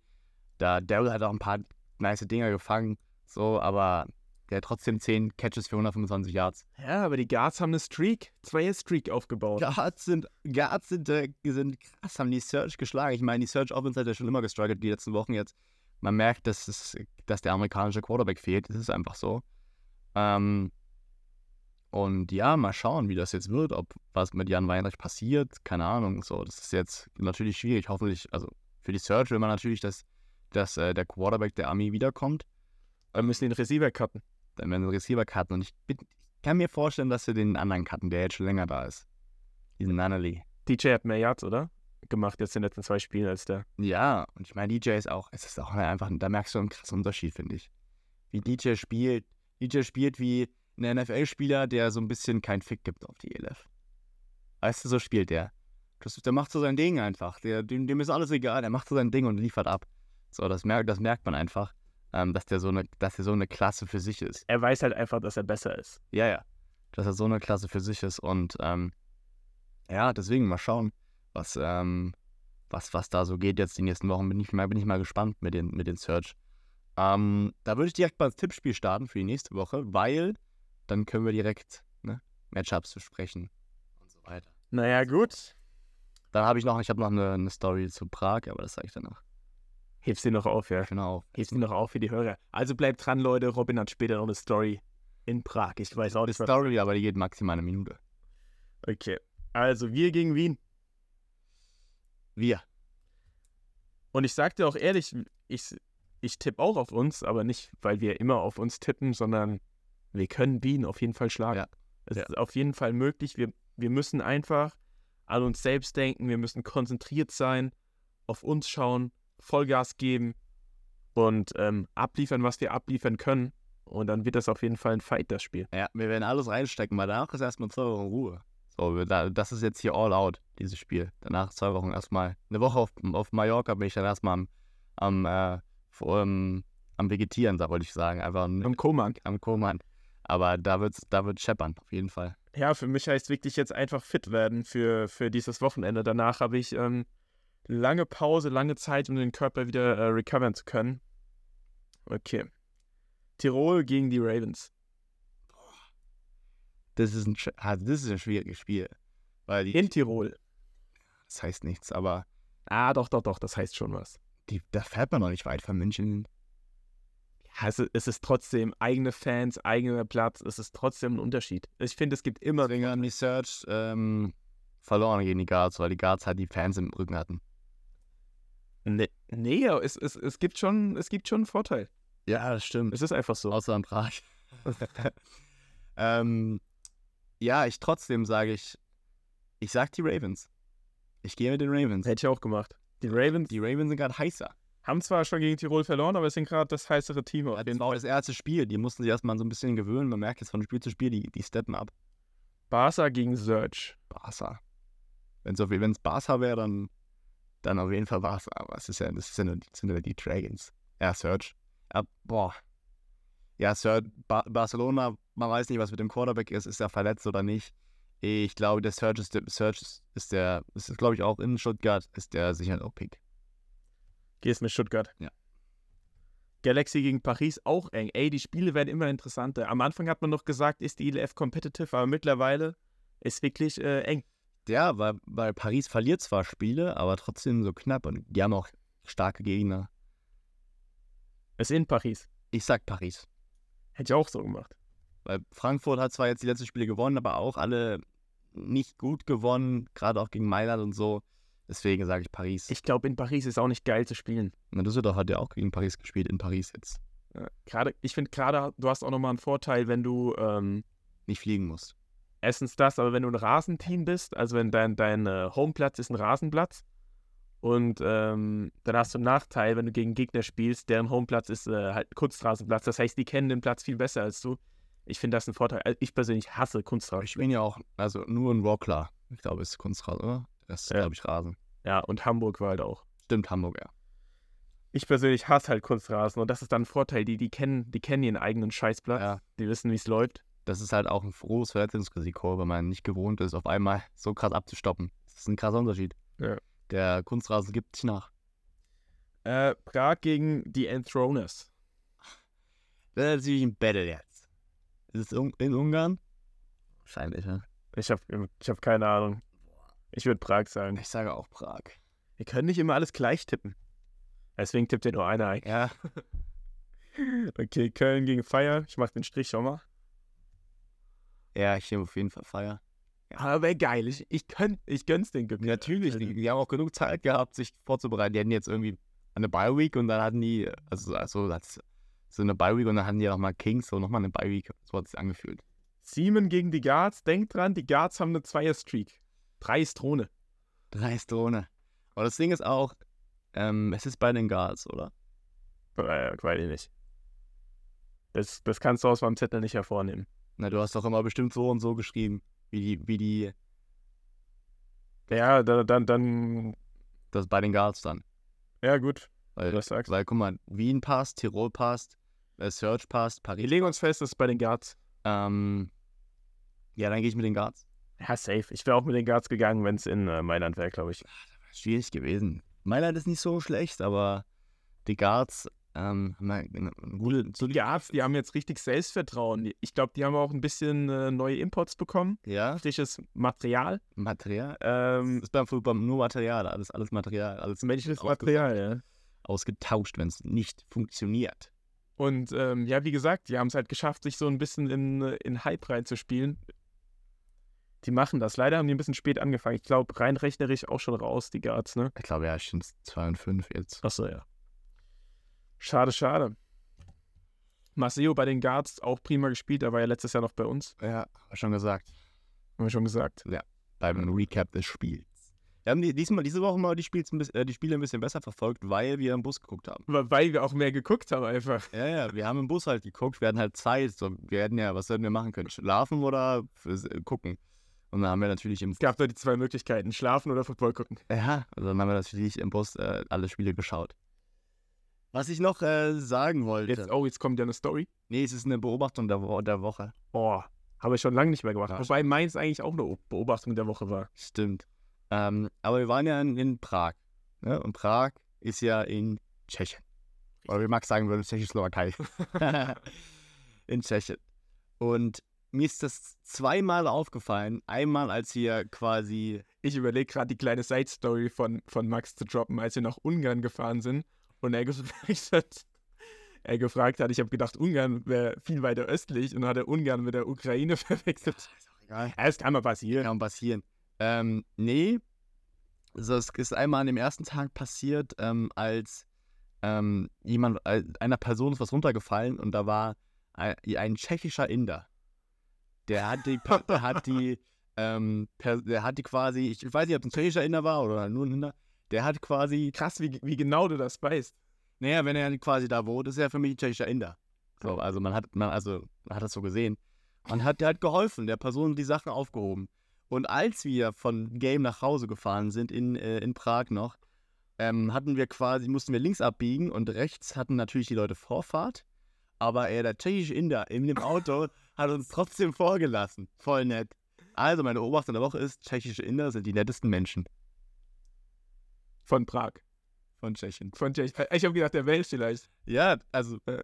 Da Daryl hat auch ein paar nice Dinger gefangen. So, aber der hat trotzdem 10 Catches für 125 Yards. Ja, aber die Guards haben eine Streak, zwei Streak aufgebaut. Guards sind, Guards sind, äh, sind krass, haben die Search geschlagen. Ich meine, die Search Offense hat ja schon immer gestruggelt die letzten Wochen jetzt. Man merkt, dass, es, dass der amerikanische Quarterback fehlt. Das ist einfach so. Ähm, und ja, mal schauen, wie das jetzt wird, ob was mit Jan Weinreich passiert. Keine Ahnung. So, das ist jetzt natürlich schwierig. Hoffentlich, also für die Search will man natürlich, dass, dass äh, der Quarterback der Army wiederkommt. Wir müssen den Receiver cutten dann werden sie Receiver cutten. Und ich, bin, ich, kann mir vorstellen, dass sie den anderen cutten, der jetzt schon länger da ist. Diesen Nunnally. DJ hat mehr Yards, oder? Gemacht jetzt in den letzten zwei Spielen als der. Ja, und ich meine, DJ ist auch, es ist auch einfach, da merkst du einen krassen Unterschied, finde ich. Wie DJ spielt. DJ spielt wie ein NFL-Spieler, der so ein bisschen keinen Fick gibt auf die ELF. Weißt du, so spielt der. Das, der macht so sein Ding einfach. Der, dem, dem ist alles egal, der macht so sein Ding und liefert ab. So, das, merkt, das merkt man einfach ähm, dass der so eine, dass er so eine Klasse für sich ist. Er weiß halt einfach, dass er besser ist. Ja, ja. Dass er so eine Klasse für sich ist und ähm, ja, deswegen mal schauen, was, ähm, was, was da so geht jetzt die nächsten Wochen. Bin ich mal, bin ich mal gespannt mit den, mit den Search. Ähm, da würde ich direkt mal das Tippspiel starten für die nächste Woche, weil dann können wir direkt ne, Matchups besprechen und so weiter. Naja, gut. Dann habe ich noch, ich habe noch eine, eine Story zu Prag, aber das sage ich danach. Hebst sie noch auf, ja. Genau. Hebst sie noch auf für die Hörer. Also bleibt dran, Leute. Robin hat später noch eine Story in Prag. Ich weiß auch nicht. Eine Story, aber die geht maximal eine Minute. Okay. Also, wir gegen Wien. Wir. Und ich sag dir auch ehrlich, ich, ich tippe auch auf uns, aber nicht, weil wir immer auf uns tippen, sondern wir können Wien auf jeden Fall schlagen. Ja. Es ja. ist auf jeden Fall möglich. Wir, wir müssen einfach an uns selbst denken. Wir müssen konzentriert sein, auf uns schauen Vollgas geben und ähm, abliefern, was wir abliefern können. Und dann wird das auf jeden Fall ein Fight, das Spiel. Ja, wir werden alles reinstecken, weil danach ist erstmal zwei Wochen Ruhe. So, das ist jetzt hier all out, dieses Spiel. Danach zwei Wochen erstmal. Eine Woche auf, auf Mallorca bin ich dann erstmal am, am, äh, vor, um, am Vegetieren, da wollte ich sagen. Einfach am Koman. Am Koman. Aber da wird da wird scheppern, auf jeden Fall. Ja, für mich heißt wirklich jetzt einfach fit werden für, für dieses Wochenende. Danach habe ich ähm, lange Pause, lange Zeit, um den Körper wieder äh, recovern zu können. Okay. Tirol gegen die Ravens. Das ist ein, das ist ein schwieriges Spiel. Weil die, In Tirol. Das heißt nichts, aber. Ah, doch, doch, doch, das heißt schon was. Die, da fährt man noch nicht weit von München. Ja, es, es ist trotzdem eigene Fans, eigener Platz, es ist trotzdem ein Unterschied. Ich finde, es gibt immer. Deswegen haben die Search ähm, verloren gegen die Guards, weil die Guards halt die Fans im Rücken hatten. Nee, nee es, es, es, gibt schon, es gibt schon einen Vorteil. Ja, das stimmt. Es ist einfach so. Außer an Prag. ähm, ja, ich trotzdem sage ich, ich sag die Ravens. Ich gehe mit den Ravens. Hätte ich auch gemacht. Die Ravens, Die Ravens sind gerade heißer. Haben zwar schon gegen Tirol verloren, aber es sind gerade das heißere Team. auf Das war auch das erste Spiel. Die mussten sich erstmal so ein bisschen gewöhnen. Man merkt jetzt von Spiel zu Spiel, die, die steppen ab. Barca gegen Surge. Barca. Wenn es Barca wäre, dann, dann auf jeden Fall Barca. Aber es ist ja, das sind ja, sind ja die Dragons. Ja, Serge. Ja, boah. Ja, Serge, ba Barcelona, man weiß nicht, was mit dem Quarterback ist. Ist er verletzt oder nicht? Ich glaube, der Serge ist der, Serge ist- ist der, ist glaube ich auch in Stuttgart, ist der sicher ein O-Pick. Gehst mit Stuttgart. Ja. Galaxy gegen Paris auch eng. Ey, die Spiele werden immer interessanter. Am Anfang hat man noch gesagt, ist die ILF competitive, aber mittlerweile ist wirklich äh, eng. Ja, weil, weil Paris verliert zwar Spiele, aber trotzdem so knapp und die haben auch starke Gegner. Ist in Paris. Ich sag Paris. Hätte ich auch so gemacht. Weil Frankfurt hat zwar jetzt die letzten Spiele gewonnen, aber auch alle nicht gut gewonnen, gerade auch gegen Mailand und so. Deswegen sage ich Paris. Ich glaube, in Paris ist auch nicht geil zu spielen. Na, Düsseldorf hat ja auch gegen Paris gespielt, in Paris jetzt. Ja, gerade, ich finde gerade, du hast auch nochmal einen Vorteil, wenn du ähm, Nicht fliegen musst. erstens das, aber wenn du ein Rasenteam bist, also wenn dein, dein äh, Homeplatz ist ein Rasenplatz und ähm, dann hast du einen Nachteil, wenn du gegen Gegner spielst, deren Homeplatz ist äh, halt Kunstrasenplatz. Das heißt, die kennen den Platz viel besser als du. Ich finde das ein Vorteil. Also Ich persönlich hasse Kunstrasen. Ich bin ja auch, also nur ein Rockler. Ich glaube, es ist Kunstrasen, oder? Das ist, Ja. glaube ich, Rasen. Ja, und Hamburg war halt auch. Stimmt, Hamburg, ja. Ich persönlich hasse halt Kunstrasen und das ist dann ein Vorteil. Die, die, kennen, die kennen ihren eigenen Scheißplatz. Ja. Die wissen, wie es läuft. Das ist halt auch ein großes Verletzungsrisiko, wenn man nicht gewohnt ist, auf einmal so krass abzustoppen. Das ist ein krasser Unterschied. Ja. Der Kunstrasen gibt sich nach. Äh, Prag gegen die Enthroners. Das ist natürlich ein Battle jetzt. Ist es in Ungarn? Wahrscheinlich, ja. Ich habe ich hab keine Ahnung. Ich würde Prag sagen. Ich sage auch Prag. Wir können nicht immer alles gleich tippen. Deswegen tippt ja nur einer ein. Ja, Okay, Köln gegen Feier. Ich mach den Strich schon mal. ja, ich nehme auf jeden Fall Feier. Aber wäre geil. Ich, ich, könnt, ich gönn's den Glück. Natürlich, die, die haben auch genug Zeit gehabt, sich vorzubereiten. Die hatten jetzt irgendwie eine Bye-Week und dann hatten die, also, also das, so eine Bye-Week und dann hatten die nochmal Kings und nochmal eine Bye-Week. So hat es sich angefühlt. Siemen gegen die Guards. Denkt dran, die Guards haben eine Zweier-Streak. Drei ist Drohne. Drei Drohne. Aber das Ding ist auch, ähm, es ist bei den Guards, oder? Äh, weiß ich nicht. Das, das kannst du aus meinem Zettel nicht hervornehmen. Na, du hast doch immer bestimmt so und so geschrieben, wie die, wie die, Ja, dann, dann, dann das bei den Guards dann. ja gut, Weil, du das sagst. weil guck mal, Wien passt, Tirol passt, äh, Search passt, Wir Paris. legen uns fest, das ist bei den Guards. Ähm, ja, dann gehe ich mit den Guards. Ja, safe. Ich wäre auch mit den Guards gegangen, wenn es in äh, Mailand wäre, glaube ich. Schwierig gewesen. Mailand ist nicht so schlecht, aber die Guards ähm, haben halt gute, Die solide- Guards, die haben jetzt richtig Selbstvertrauen. Die- Ich glaube, die haben auch ein bisschen äh, neue Imports bekommen. ja, Frisches Material. Material. Ähm, Das ist beim Fußball nur Material, alles, alles Material, alles menschliches Material, ja. ausgetauscht, wenn es nicht funktioniert. Und ähm, ja, wie gesagt, die haben es halt geschafft, sich so ein bisschen in, äh, in Hype reinzuspielen. Die machen das. Leider haben die ein bisschen spät angefangen. Ich glaube, rein rechnerisch auch schon raus, die Guards, ne? Ich glaube, ja, ich sind 2 und 5 jetzt. Achso, ja. Schade, schade. Maceo bei den Guards auch prima gespielt. Der war ja letztes Jahr noch bei uns. Ja, hab schon gesagt. Haben wir schon gesagt. Beim Recap des Spiels. Wir haben die, diesmal, diese Woche mal die, Spiels ein bisschen, äh, die Spiele ein bisschen besser verfolgt, weil wir im Bus geguckt haben. Weil wir auch mehr geguckt haben einfach. Ja, ja, wir haben im Bus halt geguckt, wir hatten halt Zeit. So, wir hätten ja, was sollten wir machen können? Schlafen oder gucken? Und dann haben wir natürlich im Es gab nur die zwei Möglichkeiten, schlafen oder Football gucken. Ja, also dann haben wir natürlich im Bus äh, alle Spiele geschaut. Was ich noch äh, sagen wollte. Jetzt, oh, jetzt kommt ja eine Story. Nee, es ist eine Beobachtung der, Wo der Woche. Oh, habe ich schon lange nicht mehr gemacht. Ja, Wobei meins eigentlich auch eine Beobachtung der Woche war. Stimmt. Ähm, aber wir waren ja in, in Prag. Ne? Und Prag ist ja in Tschechien. Oder wie Max sagen würde, Tschechoslowakei. in Tschechien. Und mir ist das zweimal aufgefallen. Einmal, als wir quasi. Ich überlege gerade die kleine Side-Story von, von Max zu droppen, als wir nach Ungarn gefahren sind und er gefragt hat, er gefragt hat, ich habe gedacht, Ungarn wäre viel weiter östlich und hat er Ungarn mit der Ukraine verwechselt. Egal. Ja, das kann mal passieren. Kann passieren. Ähm, nee. Also es ist einmal an dem ersten Tag passiert, ähm, als ähm, jemand, äh, einer Person ist was runtergefallen und da war ein, ein tschechischer Inder. Der hat die, der hat die, ähm, per, der hat die quasi, ich weiß nicht, ob es ein tschechischer Inder war oder nur ein Inder, der hat quasi, Krass, wie, wie genau du das weißt. naja, wenn er quasi da wohnt, ist er für mich ein tschechischer Inder. So, also man hat, man, also, man hat das so gesehen. Man hat, der hat geholfen, der Person die Sachen aufgehoben. Und als wir von Game nach Hause gefahren sind, in, äh, in Prag noch, ähm, hatten wir quasi, mussten wir links abbiegen und rechts hatten natürlich die Leute Vorfahrt. Aber er, der tschechische Inder in dem Auto, hat uns trotzdem vorgelassen. Voll nett. Also meine Beobachtung der Woche ist, tschechische Inder sind die nettesten Menschen Von Prag. von Tschechien. Von Tschech ich habe gedacht, der Welt vielleicht. Ja, also äh,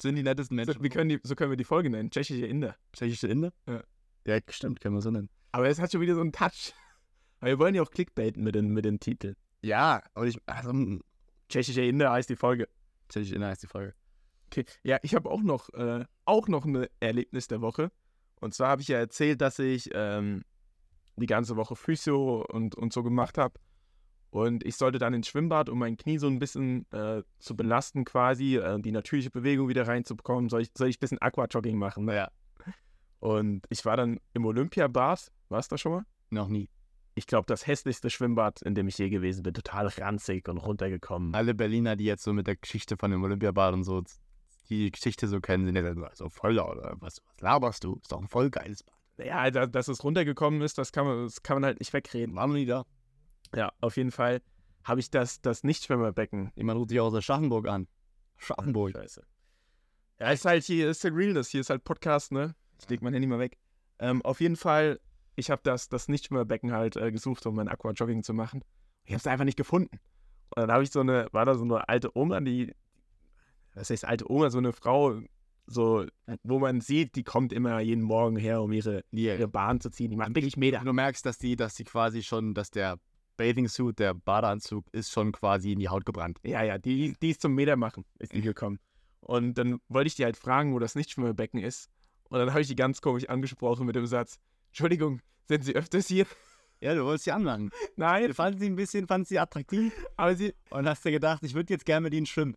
sind die nettesten Menschen. So, wir können die, so können wir die Folge nennen. Tschechische Inder. tschechische Inder? Ja. Ja, stimmt, können wir so nennen. Aber es hat schon wieder so einen Touch. Aber wir wollen ja auch clickbaiten mit den, mit den Titeln. Ja, und ich, also, mm, Tschechische Inder heißt die Folge. tschechische Inder heißt die Folge. Okay. Ja, ich habe auch noch, äh, auch noch ein Erlebnis der Woche. Und zwar habe ich ja erzählt, dass ich ähm, die ganze Woche Physio und, und so gemacht habe. Und ich sollte dann ins Schwimmbad, um mein Knie so ein bisschen äh, zu belasten, quasi, äh, die natürliche Bewegung wieder reinzubekommen, soll ich, soll ich ein bisschen Aquajogging machen. Naja. Und ich war dann im Olympiabad. Warst du da schon mal? Noch nie. Ich glaube, das hässlichste Schwimmbad, in dem ich je gewesen bin. Total ranzig und runtergekommen. Alle Berliner, die jetzt so mit der Geschichte von dem Olympiabad und so die Geschichte so kennen, sind ja dann so voll oder was, was laberst du? Ist doch ein voll geiles Bad. Ja, da- dass es runtergekommen ist, das kann man, das kann man halt nicht wegreden. War noch nie da. Ja, auf jeden Fall habe ich das, das Nichtschwimmerbecken. Jemand ruft sich aus Aschaffenburg an. Aschaffenburg. Scheiße. Ja, ist halt hier, ist der Realness, hier ist halt Podcast, ne? Ich leg mein Handy mal weg. Ähm, auf jeden Fall, ich habe das, das Nichtschwimmerbecken halt äh, gesucht, um mein Aquajogging zu machen. Ich habe es einfach nicht gefunden. Und dann habe ich so eine, war da so eine alte Oma, die, was heißt alte Oma, so eine Frau, so, wo man sieht, die kommt immer jeden Morgen her, um ihre, ihre. Bahn zu ziehen. Die macht wirklich Meter. Du merkst, dass die, dass die quasi schon, dass der Bathing Suit, der Badeanzug, ist schon quasi in die Haut gebrannt. Ja, ja, die, die ist zum Meter machen, ist die gekommen. Und dann wollte ich die halt fragen, wo das Nichtschwimmerbecken ist. Und dann habe ich die ganz komisch angesprochen mit dem Satz: Entschuldigung, sind Sie öfters hier? Ja, du wolltest sie anlangen. Nein, Du fandst sie ein bisschen, fandst sie attraktiv aber sie. und hast dir gedacht, ich würde jetzt gerne mit ihnen schwimmen.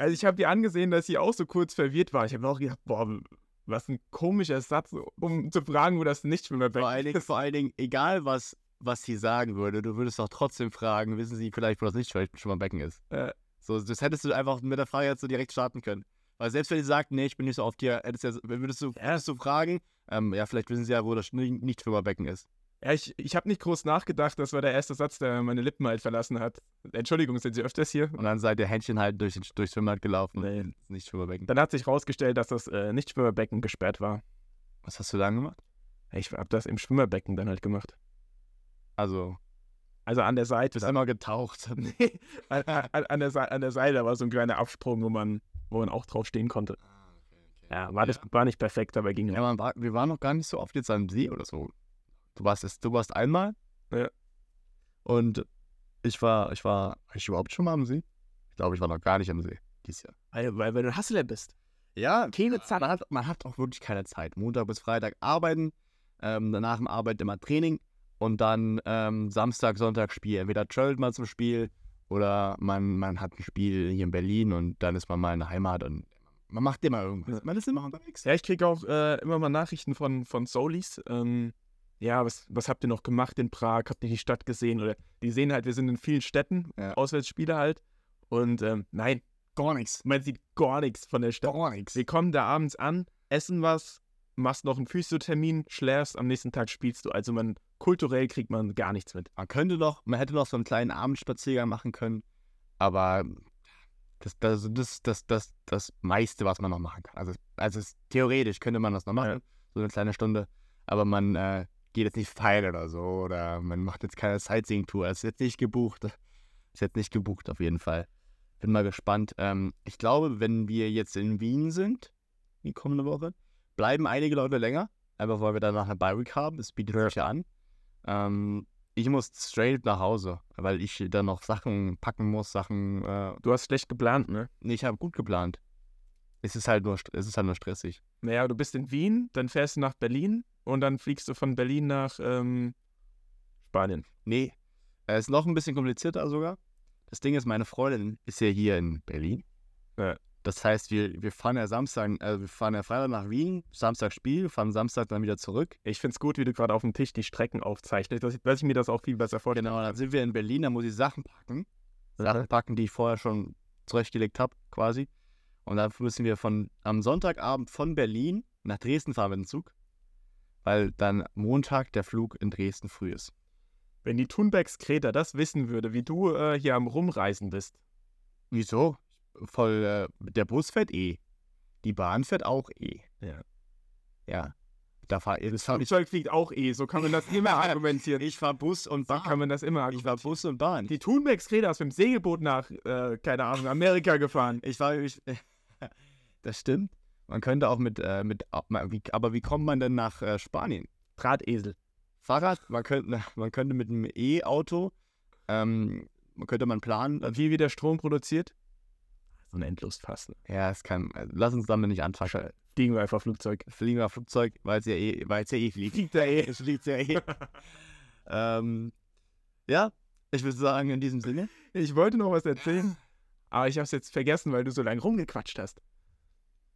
Also, ich habe die angesehen, dass sie auch so kurz verwirrt war. Ich habe auch gedacht: Boah, was ein komischer Satz, um zu fragen, wo das Nichtschwimmerbecken Vor allen Dingen, ist. vor allen Dingen egal was, was sie sagen würde, du würdest doch trotzdem fragen, wissen sie vielleicht, wo das nicht schon mal Becken ist. Äh. So, das hättest du einfach mit der Frage jetzt so direkt starten können. Weil selbst wenn sie sagt, nee, ich bin nicht so oft hier, hättest du, würdest du, würdest du fragen, ähm, ja, vielleicht wissen sie ja, wo das nicht, nicht Becken ist. Ja, ich, ich habe nicht groß nachgedacht. Das war der erste Satz, der meine Lippen halt verlassen hat. Entschuldigung, sind Sie öfters hier? Und dann seid ihr Händchen halt durch den durchs Schwimmbad gelaufen. Nee. nicht Becken. Dann hat sich rausgestellt, dass das äh, Nichtschwimmerbecken gesperrt war. Was hast du dann gemacht? Ich habe das im Schwimmerbecken dann halt gemacht. Also, Also an der Seite. bist einmal getaucht. Nee, an, an, an, der, an der Seite war so ein kleiner Absprung, wo man, wo man auch drauf stehen konnte. Ja, war, Das, war nicht perfekt, aber ging. Ja, war, wir waren noch gar nicht so oft jetzt am See oder so. Du warst es, du warst einmal. Ja. Und ich war, ich war, war ich überhaupt schon mal am See? Ich glaube, ich war noch gar nicht am See dieses Jahr. Weil, weil, weil du ein Hustler bist. Ja, Keine Zeit. man hat, man hat auch wirklich keine Zeit. Montag bis Freitag arbeiten, ähm, danach im Arbeit immer Training und dann ähm, Samstag, Sonntag Spiel. Entweder travelt man zum Spiel oder man, man hat ein Spiel hier in Berlin und dann ist man mal in der Heimat und man macht immer irgendwas. Man ist immer unterwegs. Ja, ich kriege auch äh, immer mal Nachrichten von, von Solis. Ähm, ja, was, was habt ihr noch gemacht in Prag? Habt ihr die Stadt gesehen? Oder die sehen halt, wir sind in vielen Städten, Ja. Auswärtsspiele halt. Und ähm, nein, Gar nichts. man sieht gar nichts von der Stadt. Gar nichts. Wir kommen da abends an, essen was, machst noch einen Physiothermin, schläfst, am nächsten Tag spielst du. Also man kulturell kriegt man gar nichts mit. Man könnte noch, man hätte noch so einen kleinen Abendspaziergang machen können, aber das, das, das, das, das, das meiste, was man noch machen kann. Also, also es, theoretisch könnte man das noch machen, Ja. so eine kleine Stunde, aber man äh, geht jetzt nicht feiern oder so oder man macht jetzt keine Sightseeing-Tour. Ist jetzt nicht gebucht. Ist jetzt nicht gebucht auf jeden Fall. Bin mal gespannt. Ähm, ich glaube, wenn wir jetzt in Wien sind, die kommende Woche, bleiben einige Leute länger, einfach weil wir danach eine Bi-Week haben. Das bietet sich ja an. Ähm, ich muss straight nach Hause, weil ich dann noch Sachen packen muss, Sachen. Äh, Du hast schlecht geplant, ne? nee, ich habe gut geplant. Es ist halt nur, es ist halt nur stressig. Naja, du bist in Wien, dann fährst du nach Berlin und dann fliegst du von Berlin nach ähm, Spanien. Nee, es ist noch ein bisschen komplizierter sogar. Das Ding ist, meine Freundin ist ja hier in Berlin. Ja. Das heißt, wir, wir fahren ja Samstag, äh, wir fahren ja Freitag nach Wien, Samstag Spiel, fahren Samstag dann wieder zurück. Ich finde es gut, wie du gerade auf dem Tisch die Strecken aufzeichnest, dass ich, dass ich mir das auch viel besser vorstelle. Genau, dann sind wir in Berlin, dann muss ich Sachen packen. Sachen packen, die ich vorher schon zurechtgelegt habe, quasi. Und dann müssen wir von am Sonntagabend von Berlin nach Dresden fahren mit dem Zug, weil dann Montag der Flug in Dresden früh ist. Wenn die Thunbergs Kreta das wissen würde, wie du äh, hier am Rumreisen bist. Wieso? Voll, äh, der Bus fährt eh. Die Bahn fährt auch eh. Ja. Ja. Da fahr, das ich, Flugzeug fliegt auch eh, so kann man das immer argumentieren. ich fahr Bus und So Bahn. kann man das immer ich war argumentieren. Bus und Bahn. Die Thunbergs Kreta ist mit dem Segelboot nach, äh, keine Ahnung, Amerika gefahren. Ich war, ich, das stimmt. Man könnte auch mit, äh, mit aber wie kommt man denn nach äh, Spanien? Drahtesel. Fahrrad, man könnte, man könnte mit einem E-Auto, ähm, man könnte man planen. Und wie wird der Strom produziert? So ein Endlosfass. Ne? Ja, es kann, äh, lass uns damit nicht anfangen. Fliegen wir einfach Flugzeug. Fliegen wir Flugzeug, weil es ja eh, weil es ja eh fliegt. Fliegt da eh. Es fliegt ja eh. ähm, ja, ich würde sagen, in diesem Sinne. Ich wollte noch was erzählen, aber ich habe es jetzt vergessen, weil du so lange rumgequatscht hast.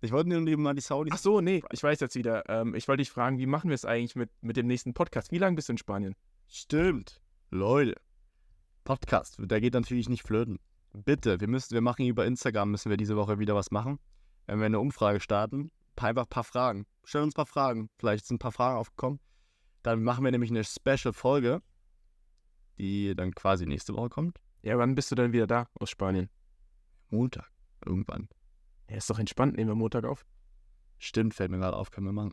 Ich wollte nur eben mal die Saudis. Ach so, nee, ich weiß jetzt wieder. Ähm, ich wollte dich fragen, wie machen wir es eigentlich mit, mit dem nächsten Podcast? Wie lange bist du in Spanien? Stimmt. Leute. Podcast, der geht natürlich nicht flöten. Bitte, wir müssen, wir machen über Instagram, müssen wir diese Woche wieder was machen. Wenn wir eine Umfrage starten, einfach ein paar Fragen. Stell uns ein paar Fragen. Vielleicht sind ein paar Fragen aufgekommen. Dann machen wir nämlich eine Special-Folge, die dann quasi nächste Woche kommt. Ja, wann bist du dann wieder da aus Spanien? Montag. Irgendwann. Ja, ist doch entspannt, nehmen wir Montag auf. Stimmt, fällt mir gerade auf, können wir machen.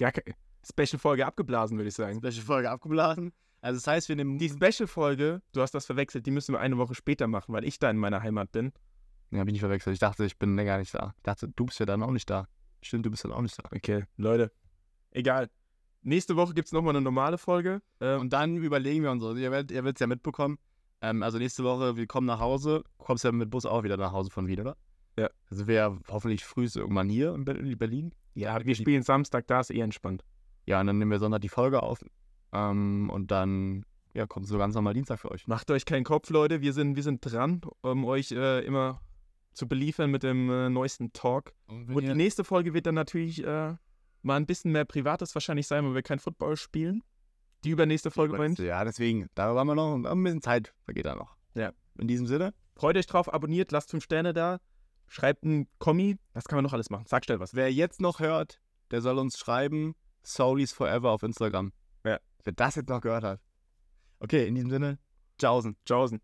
Ja, Special-Folge abgeblasen, würde ich sagen. Special-Folge abgeblasen. Also das heißt, wir nehmen Die Special-Folge, du hast das verwechselt, die müssen wir eine Woche später machen, weil ich da in meiner Heimat bin. Ja, bin ich verwechselt. Ich dachte, ich bin länger nicht da. Ich dachte, du bist ja dann auch nicht da. Stimmt, du bist dann auch nicht da. Okay, Leute. Egal. Nächste Woche gibt es nochmal eine normale Folge. Ähm, Und dann überlegen wir uns so. Ihr werdet es ja mitbekommen. Ähm, also nächste Woche, wir kommen nach Hause. Du kommst ja mit Bus auch wieder nach Hause von Wien, oder? Ja. Also wir ja hoffentlich früh irgendwann hier in Berlin. ja, wir spielen Samstag, da ist eh entspannt. Ja, und dann nehmen wir Sonntag die Folge auf. Ähm, und dann ja, kommt so ganz normal Dienstag für euch. Macht euch keinen Kopf, Leute. Wir sind, wir sind dran, um euch äh, immer zu beliefern mit dem äh, neuesten Talk. Und Und die nächste Folge wird dann natürlich äh, mal ein bisschen mehr Privates wahrscheinlich sein, weil wir kein Football spielen. Die übernächste Folge bei uns. Ja, deswegen, da haben wir noch ein bisschen Zeit, vergeht da noch. Ja. In diesem Sinne, Freut euch drauf, abonniert, lasst fünf Sterne da, schreibt einen Kommi. Was kann man noch alles machen? Sag schnell was. wer jetzt noch hört, der soll uns schreiben, Soulies Forever auf Instagram. Ja. Wer das jetzt noch gehört hat. Okay, in diesem Sinne, tschaußen. Tschaußen.